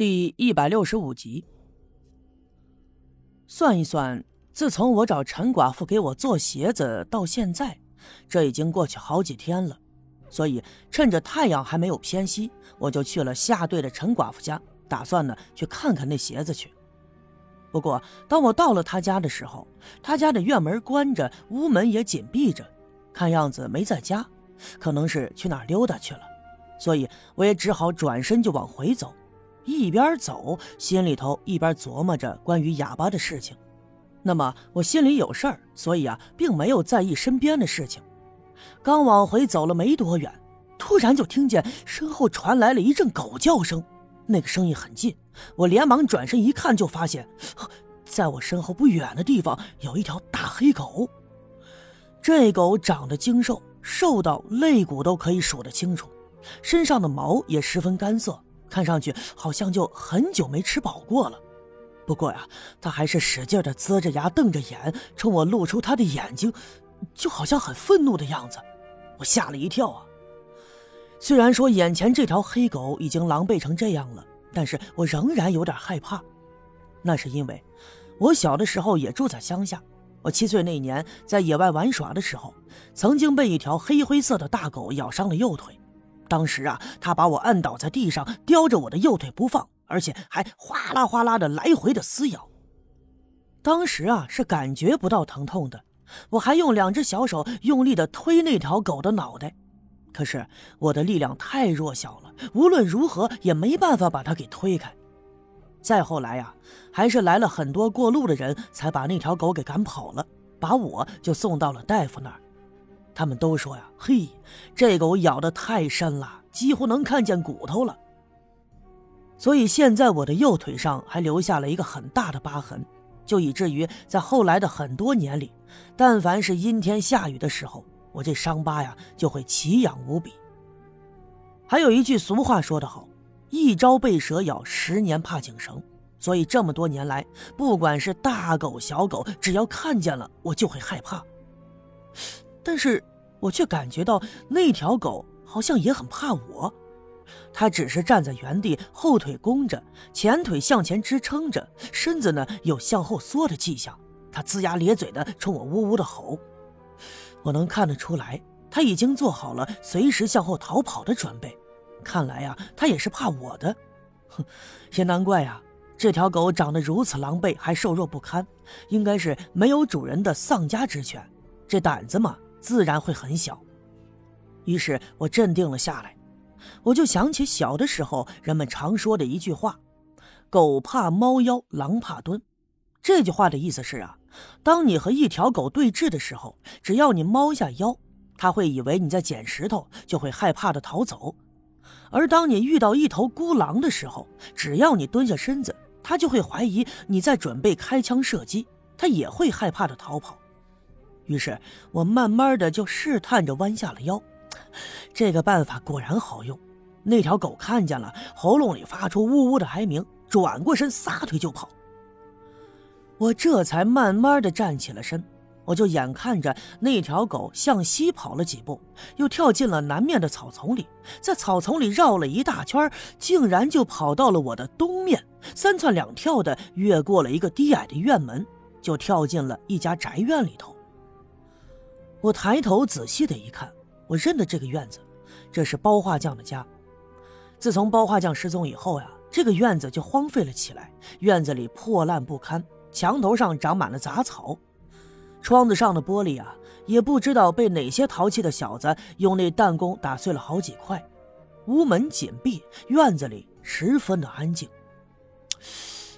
第一百六十五集。算一算，自从我找陈寡妇给我做鞋子到现在，这已经过去好几天了。所以趁着太阳还没有偏西，我就去了下队的陈寡妇家，打算呢去看看那鞋子去。不过当我到了他家的时候，他家的院门关着，屋门也紧闭着，看样子没在家，可能是去哪儿溜达去了。所以我也只好转身就往回走。一边走，心里头一边琢磨着关于哑巴的事情。那么我心里有事儿，所以啊，并没有在意身边的事情。刚往回走了没多远，突然就听见身后传来了一阵狗叫声，那个声音很近。我连忙转身一看，就发现，在我身后不远的地方有一条大黑狗。这狗长得精瘦，瘦到肋骨都可以数得清楚，身上的毛也十分干涩。看上去好像就很久没吃饱过了，不过呀，他还是使劲的呲着牙、瞪着眼，冲我露出他的眼睛，就好像很愤怒的样子。我吓了一跳啊！虽然说眼前这条黑狗已经狼狈成这样了，但是我仍然有点害怕。那是因为我小的时候也住在乡下，我七岁那年在野外玩耍的时候，曾经被一条黑灰色的大狗咬伤了右腿。当时啊，他把我按倒在地上，叼着我的右腿不放，而且还哗啦哗啦的来回的撕咬。当时啊，是感觉不到疼痛的，我还用两只小手用力的推那条狗的脑袋，可是我的力量太弱小了，无论如何也没办法把它给推开。再后来呀，还是来了很多过路的人才把那条狗给赶跑了，把我就送到了大夫那儿。他们都说呀，嘿，这狗咬得太深了，几乎能看见骨头了。所以现在我的右腿上还留下了一个很大的疤痕，就以至于在后来的很多年里，但凡是阴天下雨的时候，我这伤疤呀就会奇痒无比。还有一句俗话说得好，一朝被蛇咬，十年怕井绳。所以这么多年来，不管是大狗小狗，只要看见了，我就会害怕。但是我却感觉到那条狗好像也很怕我，它只是站在原地，后腿弓着，前腿向前支撑着，身子呢有向后缩的迹象。它龇牙咧嘴的冲我呜呜的吼，我能看得出来，它已经做好了随时向后逃跑的准备。看来呀，它也是怕我的。哼，也难怪呀，这条狗长得如此狼狈，还瘦弱不堪，应该是没有主人的丧家之犬。这胆子嘛。自然会很小，于是我镇定了下来。我就想起小的时候人们常说的一句话：“狗怕猫腰，狼怕蹲。”这句话的意思是啊，当你和一条狗对峙的时候，只要你猫下腰，它会以为你在捡石头，就会害怕的逃走；而当你遇到一头孤狼的时候，只要你蹲下身子，它就会怀疑你在准备开枪射击，它也会害怕的逃跑。于是我慢慢的就试探着弯下了腰，这个办法果然好用。那条狗看见了，喉咙里发出呜呜的哀鸣，转过身撒腿就跑。我这才慢慢的站起了身，我就眼看着那条狗向西跑了几步，又跳进了南面的草丛里，在草丛里绕了一大圈，竟然就跑到了我的东面，三窜两跳的越过了一个低矮的院门，就跳进了一家宅院里头。我抬头仔细的一看，我认得这个院子，这是包画匠的家。自从包画匠失踪以后呀，这个院子就荒废了起来，院子里破烂不堪，墙头上长满了杂草，窗子上的玻璃啊，也不知道被哪些淘气的小子用那弹弓打碎了好几块。屋门紧闭，院子里十分的安静。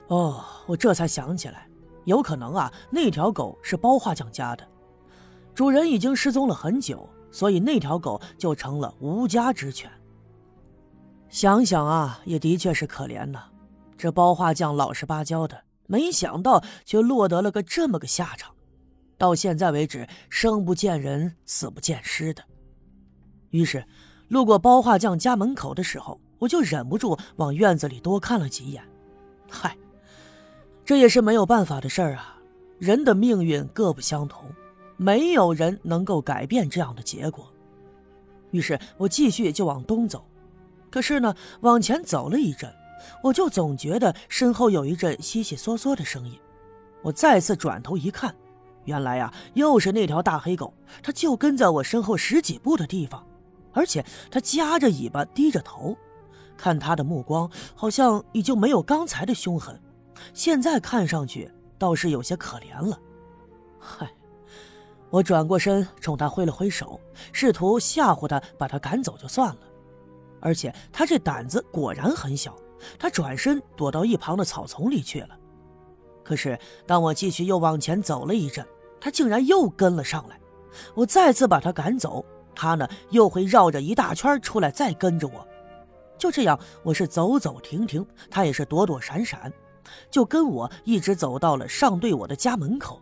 哦，我这才想起来，有可能啊，那条狗是包画匠家的。主人已经失踪了很久，所以那条狗就成了无家之犬。想想啊，也的确是可怜呐。这包画匠老实巴交的，没想到却落得了个这么个下场，到现在为止生不见人，死不见尸的。于是，路过包画匠家门口的时候，我就忍不住往院子里多看了几眼。嗨，这也是没有办法的事儿啊，人的命运各不相同。没有人能够改变这样的结果，于是我继续就往东走。可是呢，往前走了一阵，我就总觉得身后有一阵悉悉嗦嗦的声音。我再次转头一看，原来呀，又是那条大黑狗，它就跟在我身后十几步的地方，而且它夹着尾巴，低着头，看它的目光好像已经没有刚才的凶狠，现在看上去倒是有些可怜了。嗨，我转过身冲他挥了挥手，试图吓唬他，把他赶走就算了。而且他这胆子果然很小，他转身躲到一旁的草丛里去了。可是，当我继续又往前走了一阵，他竟然又跟了上来。我再次把他赶走，他呢又会绕着一大圈出来再跟着我。就这样，我是走走停停，他也是躲躲闪闪，就跟我一直走到了上对我的家门口。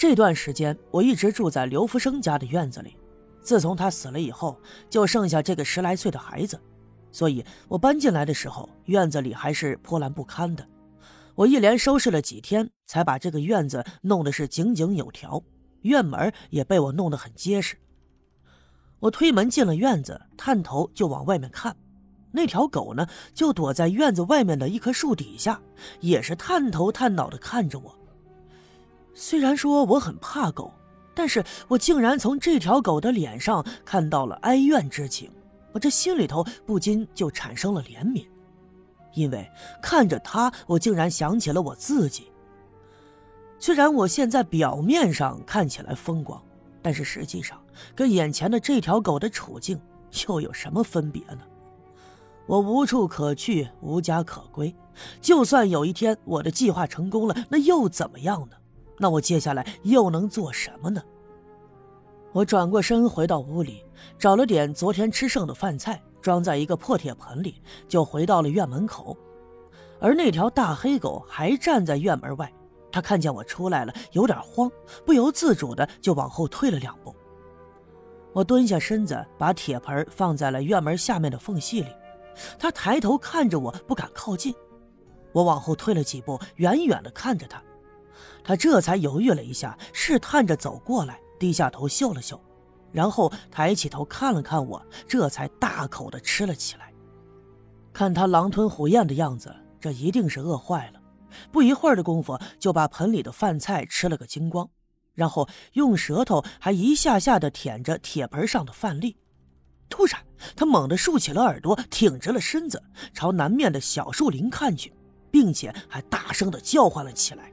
这段时间，我一直住在刘福生家的院子里。自从他死了以后，就剩下这个十来岁的孩子，所以我搬进来的时候，院子里还是破烂不堪的。我一连收拾了几天，才把这个院子弄得是井井有条，院门也被我弄得很结实。我推门进了院子，探头就往外面看，那条狗呢，就躲在院子外面的一棵树底下，也是探头探脑的看着我。虽然说我很怕狗，但是我竟然从这条狗的脸上看到了哀怨之情，我这心里头不禁就产生了怜悯。因为看着它，我竟然想起了我自己。虽然我现在表面上看起来风光，但是实际上跟眼前的这条狗的处境又有什么分别呢？我无处可去，无家可归。就算有一天我的计划成功了，那又怎么样呢？那我接下来又能做什么呢？我转过身回到屋里，找了点昨天吃剩的饭菜。装在一个破铁盆里，就回到了院门口，而那条大黑狗还站在院门外。它看见我出来了，有点慌，不由自主的就往后退了两步。我蹲下身子，把铁盆放在了院门下面的缝隙里。它抬头看着我，不敢靠近。我往后退了几步，远远的看着它。他这才犹豫了一下，试探着走过来，低下头嗅了嗅。然后抬起头看了看我，这才大口的吃了起来。看他狼吞虎咽的样子，这一定是饿坏了。不一会儿的功夫，就把盆里的饭菜吃了个精光，然后用舌头还一下下的舔着铁盆上的饭粒。突然，他猛地竖起了耳朵，挺直了身子，朝南面的小树林看去，并且还大声的叫唤了起来。